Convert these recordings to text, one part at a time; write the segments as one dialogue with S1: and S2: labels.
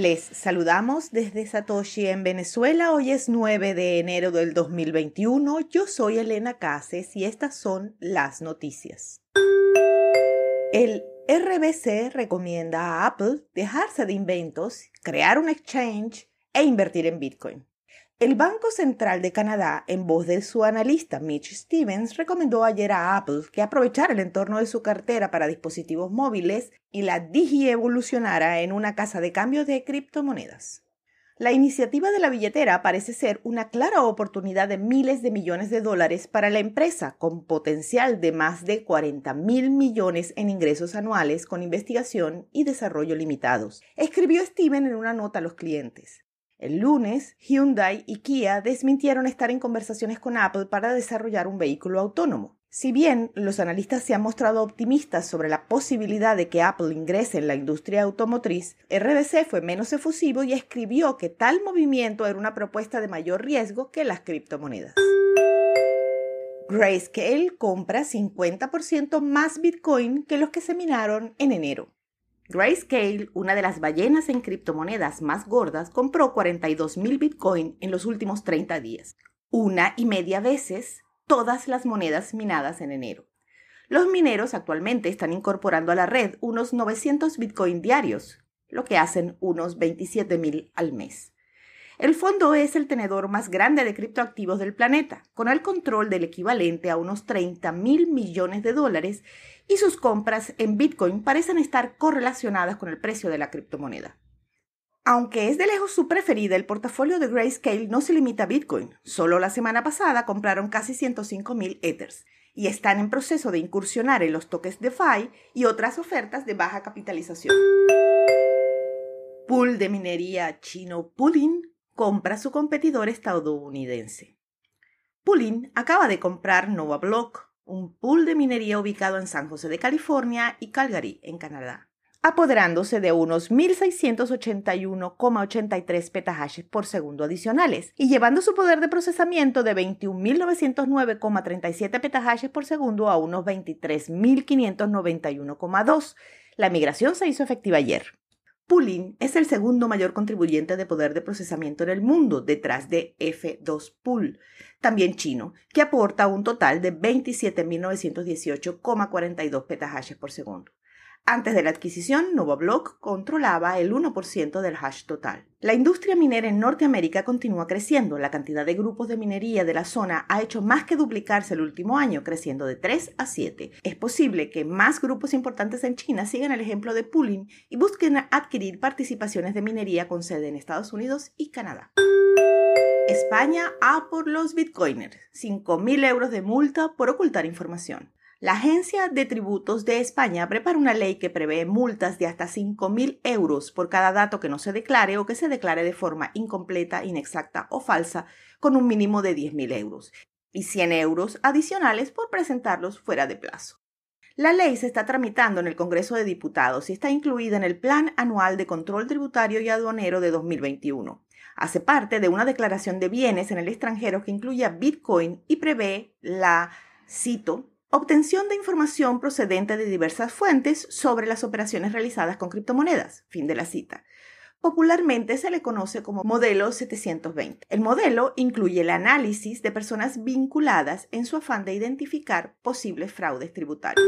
S1: Les saludamos desde Satoshi en Venezuela. Hoy es 9 de enero del 2021. Yo soy Elena Cases y estas son las noticias. El RBC recomienda a Apple dejarse de inventos, crear un exchange e invertir en Bitcoin. El Banco Central de Canadá, en voz de su analista Mitch Stevens, recomendó ayer a Apple que aprovechara el entorno de su cartera para dispositivos móviles y la digievolucionara en una casa de cambio de criptomonedas. La iniciativa de la billetera parece ser una clara oportunidad de miles de millones de dólares para la empresa, con potencial de más de 40 mil millones en ingresos anuales con investigación y desarrollo limitados, escribió Steven en una nota a los clientes. El lunes, Hyundai y Kia desmintieron estar en conversaciones con Apple para desarrollar un vehículo autónomo. Si bien los analistas se han mostrado optimistas sobre la posibilidad de que Apple ingrese en la industria automotriz, RBC fue menos efusivo y escribió que tal movimiento era una propuesta de mayor riesgo que las criptomonedas. Grayscale compra 50% más Bitcoin que los que se minaron en enero. Grayscale, una de las ballenas en criptomonedas más gordas, compró 42.000 Bitcoin en los últimos 30 días, una y media veces todas las monedas minadas en enero. Los mineros actualmente están incorporando a la red unos 900 Bitcoin diarios, lo que hacen unos 27.000 al mes. El fondo es el tenedor más grande de criptoactivos del planeta, con el control del equivalente a unos 30 mil millones de dólares y sus compras en Bitcoin parecen estar correlacionadas con el precio de la criptomoneda. Aunque es de lejos su preferida, el portafolio de Grayscale no se limita a Bitcoin. Solo la semana pasada compraron casi 105 mil Ethers y están en proceso de incursionar en los toques DeFi y otras ofertas de baja capitalización. Pool de minería chino Pulin compra su competidor estadounidense. Pulin acaba de comprar Nova Block, un pool de minería ubicado en San José de California y Calgary, en Canadá, apoderándose de unos 1.681,83 petahashes por segundo adicionales y llevando su poder de procesamiento de 21.909,37 petahashes por segundo a unos 23.591,2. La migración se hizo efectiva ayer. Pulin es el segundo mayor contribuyente de poder de procesamiento en el mundo, detrás de F2 Pool, también chino, que aporta un total de 27.918,42 petahashes por segundo. Antes de la adquisición, NovaBlock controlaba el 1% del hash total. La industria minera en Norteamérica continúa creciendo. La cantidad de grupos de minería de la zona ha hecho más que duplicarse el último año, creciendo de 3 a 7. Es posible que más grupos importantes en China sigan el ejemplo de pooling y busquen adquirir participaciones de minería con sede en Estados Unidos y Canadá. España a por los bitcoiners. 5.000 euros de multa por ocultar información. La Agencia de Tributos de España prepara una ley que prevé multas de hasta 5.000 euros por cada dato que no se declare o que se declare de forma incompleta, inexacta o falsa, con un mínimo de 10.000 euros, y 100 euros adicionales por presentarlos fuera de plazo. La ley se está tramitando en el Congreso de Diputados y está incluida en el Plan Anual de Control Tributario y Aduanero de 2021. Hace parte de una declaración de bienes en el extranjero que incluye Bitcoin y prevé la, cito, Obtención de información procedente de diversas fuentes sobre las operaciones realizadas con criptomonedas. Fin de la cita. Popularmente se le conoce como modelo 720. El modelo incluye el análisis de personas vinculadas en su afán de identificar posibles fraudes tributarios.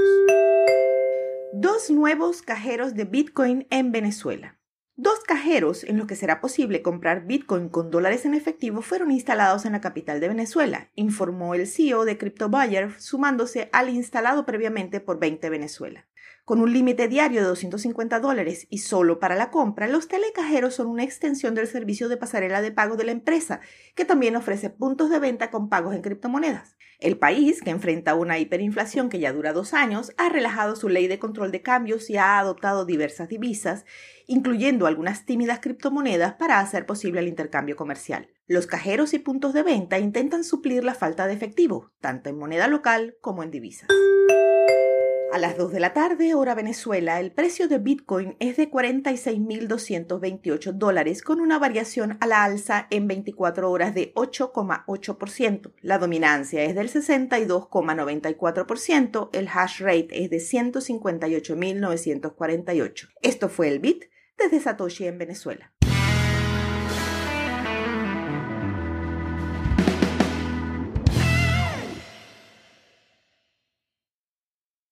S1: Dos nuevos cajeros de Bitcoin en Venezuela. Dos cajeros en los que será posible comprar Bitcoin con dólares en efectivo fueron instalados en la capital de Venezuela, informó el CEO de CryptoBuyer, sumándose al instalado previamente por 20 Venezuela. Con un límite diario de 250 dólares y solo para la compra, los telecajeros son una extensión del servicio de pasarela de pago de la empresa, que también ofrece puntos de venta con pagos en criptomonedas. El país, que enfrenta una hiperinflación que ya dura dos años, ha relajado su ley de control de cambios y ha adoptado diversas divisas, incluyendo algunas tímidas criptomonedas para hacer posible el intercambio comercial. Los cajeros y puntos de venta intentan suplir la falta de efectivo, tanto en moneda local como en divisas. A las 2 de la tarde, hora Venezuela, el precio de Bitcoin es de 46.228 dólares con una variación a la alza en 24 horas de 8,8%. La dominancia es del 62,94%, el hash rate es de 158.948. Esto fue el Bit desde Satoshi en Venezuela.